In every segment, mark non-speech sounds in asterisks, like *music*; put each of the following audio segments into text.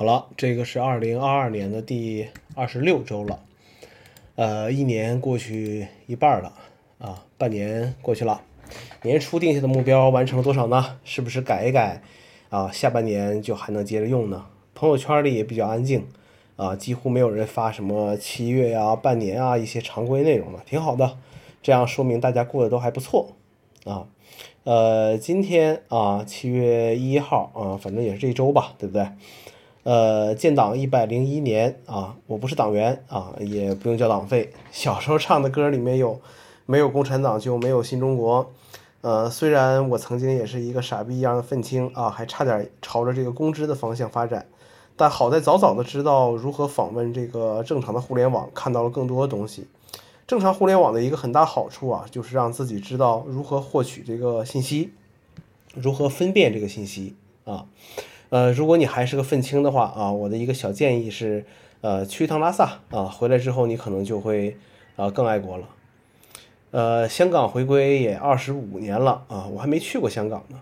好了，这个是二零二二年的第二十六周了，呃，一年过去一半了啊，半年过去了，年初定下的目标完成了多少呢？是不是改一改啊？下半年就还能接着用呢？朋友圈里也比较安静啊，几乎没有人发什么七月呀、半年啊一些常规内容了，挺好的，这样说明大家过得都还不错啊。呃，今天啊，七月一号啊，反正也是这一周吧，对不对？呃，建党一百零一年啊，我不是党员啊，也不用交党费。小时候唱的歌里面有，没有共产党就没有新中国。呃，虽然我曾经也是一个傻逼一样的愤青啊，还差点朝着这个公知的方向发展，但好在早早的知道如何访问这个正常的互联网，看到了更多的东西。正常互联网的一个很大好处啊，就是让自己知道如何获取这个信息，如何分辨这个信息啊。呃，如果你还是个愤青的话啊，我的一个小建议是，呃，去一趟拉萨啊，回来之后你可能就会啊更爱国了。呃，香港回归也二十五年了啊，我还没去过香港呢。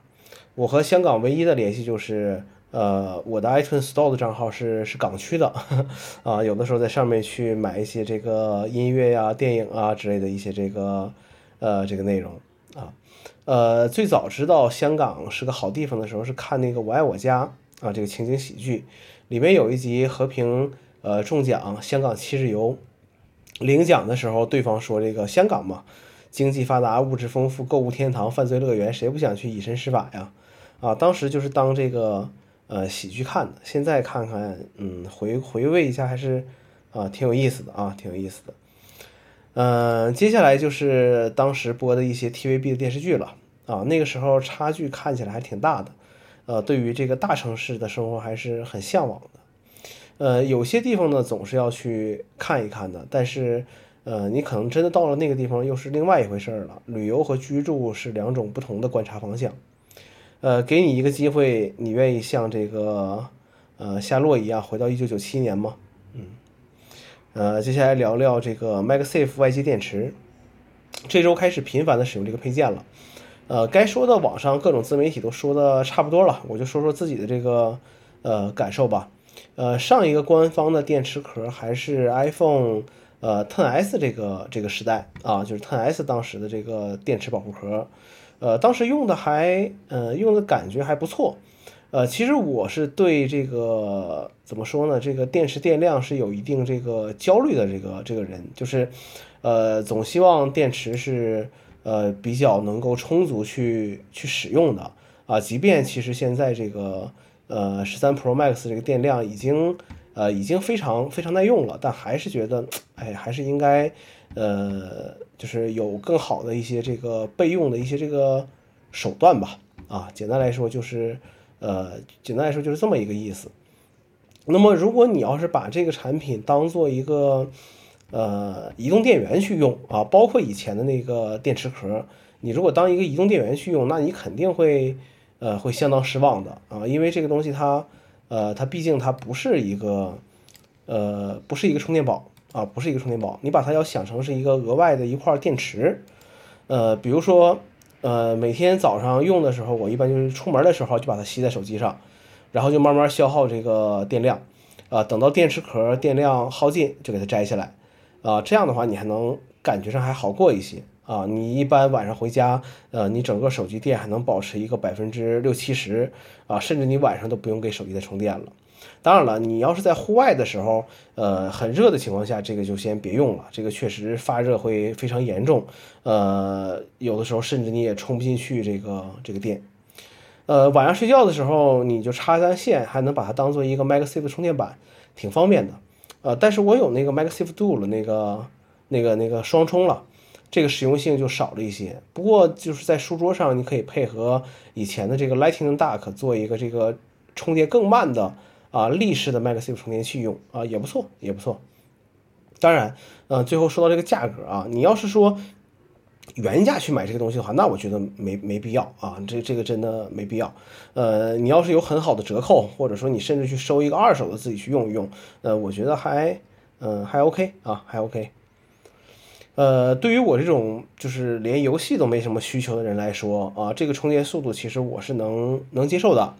我和香港唯一的联系就是，呃，我的 iTunes Store 的账号是是港区的 *laughs* 啊，有的时候在上面去买一些这个音乐呀、电影啊之类的一些这个呃这个内容啊。呃，最早知道香港是个好地方的时候，是看那个《我爱我家》啊，这个情景喜剧，里面有一集和平呃中奖，香港七日游领奖的时候，对方说这个香港嘛，经济发达，物质丰富，购物天堂，犯罪乐园，谁不想去以身试法呀？啊，当时就是当这个呃喜剧看的，现在看看，嗯，回回味一下还是啊挺有意思的啊，挺有意思的。嗯，接下来就是当时播的一些 TVB 的电视剧了啊。那个时候差距看起来还挺大的，呃，对于这个大城市的生活还是很向往的。呃，有些地方呢总是要去看一看的，但是呃，你可能真的到了那个地方又是另外一回事了。旅游和居住是两种不同的观察方向。呃，给你一个机会，你愿意像这个呃夏洛一样回到一九九七年吗？嗯。呃，接下来聊聊这个 MagSafe 外接电池。这周开始频繁的使用这个配件了。呃，该说的网上各种自媒体都说的差不多了，我就说说自己的这个呃感受吧。呃，上一个官方的电池壳还是 iPhone 呃 10s 这个这个时代啊，就是 10s 当时的这个电池保护壳。呃，当时用的还呃用的感觉还不错。呃，其实我是对这个怎么说呢？这个电池电量是有一定这个焦虑的。这个这个人就是，呃，总希望电池是呃比较能够充足去去使用的啊。即便其实现在这个呃十三 Pro Max 这个电量已经呃已经非常非常耐用了，但还是觉得哎还是应该呃就是有更好的一些这个备用的一些这个手段吧。啊，简单来说就是。呃，简单来说就是这么一个意思。那么，如果你要是把这个产品当做一个呃移动电源去用啊，包括以前的那个电池壳，你如果当一个移动电源去用，那你肯定会呃会相当失望的啊，因为这个东西它呃它毕竟它不是一个呃不是一个充电宝啊，不是一个充电宝，你把它要想成是一个额外的一块电池，呃，比如说。呃，每天早上用的时候，我一般就是出门的时候就把它吸在手机上，然后就慢慢消耗这个电量，啊，等到电池壳电量耗尽就给它摘下来，啊，这样的话你还能感觉上还好过一些啊。你一般晚上回家，呃，你整个手机电还能保持一个百分之六七十，啊，甚至你晚上都不用给手机再充电了。当然了，你要是在户外的时候，呃，很热的情况下，这个就先别用了。这个确实发热会非常严重，呃，有的时候甚至你也充不进去这个这个电。呃，晚上睡觉的时候，你就插一根线，还能把它当做一个 MagSafe 充电板，挺方便的。呃，但是我有那个 MagSafe Dual 那个那个那个双充了，这个实用性就少了一些。不过就是在书桌上，你可以配合以前的这个 Lightning Dock 做一个这个充电更慢的。啊，立式的 MagSafe 充电器用啊也不错，也不错。当然，呃，最后说到这个价格啊，你要是说原价去买这个东西的话，那我觉得没没必要啊，这这个真的没必要。呃，你要是有很好的折扣，或者说你甚至去收一个二手的自己去用一用，呃，我觉得还嗯还 OK 啊，还 OK。呃，对于我这种就是连游戏都没什么需求的人来说啊，这个充电速度其实我是能能接受的。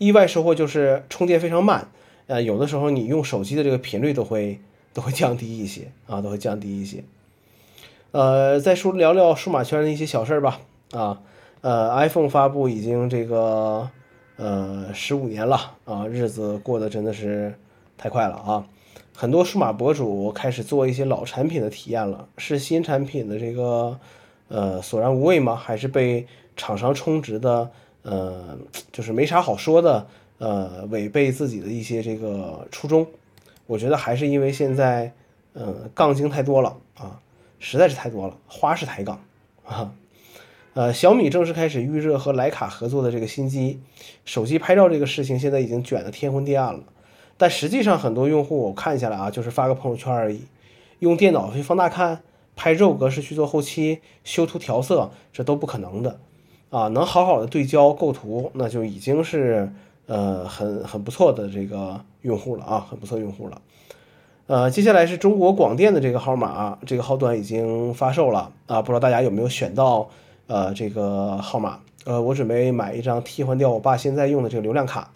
意外收获就是充电非常慢，呃，有的时候你用手机的这个频率都会 *laughs* 都会降低一些啊，都会降低一些。呃，再说聊聊数码圈的一些小事儿吧。啊，呃，iPhone 发布已经这个呃十五年了啊，日子过得真的是太快了啊。很多数码博主开始做一些老产品的体验了，是新产品的这个呃索然无味吗？还是被厂商充值的？呃，就是没啥好说的，呃，违背自己的一些这个初衷。我觉得还是因为现在，呃，杠精太多了啊，实在是太多了，花式抬杠啊。呃，小米正式开始预热和徕卡合作的这个新机，手机拍照这个事情现在已经卷得天昏地暗了。但实际上，很多用户我看下来啊，就是发个朋友圈而已，用电脑去放大看、拍肉格式去做后期修图调色，这都不可能的啊！能好好的对焦构图，那就已经是呃很很不错的这个用户了啊，很不错用户了。呃，接下来是中国广电的这个号码，这个号段已经发售了啊，不知道大家有没有选到呃这个号码？呃，我准备买一张替换掉我爸现在用的这个流量卡。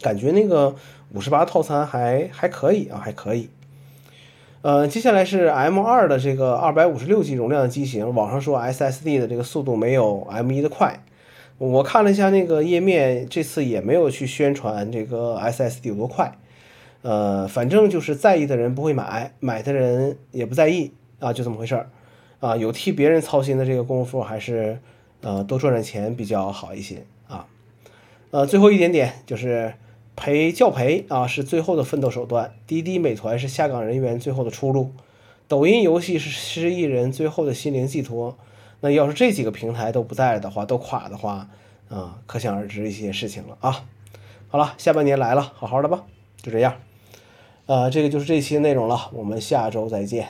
感觉那个五十八套餐还还可以啊，还可以。呃，接下来是 M 二的这个二百五十六 G 容量的机型，网上说 SSD 的这个速度没有 M 一的快。我看了一下那个页面，这次也没有去宣传这个 SSD 有多快。呃，反正就是在意的人不会买，买的人也不在意啊，就这么回事儿。啊，有替别人操心的这个功夫，还是呃多赚点钱比较好一些啊。呃，最后一点点就是。陪教培啊，是最后的奋斗手段；滴滴、美团是下岗人员最后的出路；抖音游戏是失意人最后的心灵寄托。那要是这几个平台都不在了的话，都垮的话，啊，可想而知一些事情了啊。好了，下半年来了，好好的吧，就这样。呃，这个就是这期内容了，我们下周再见。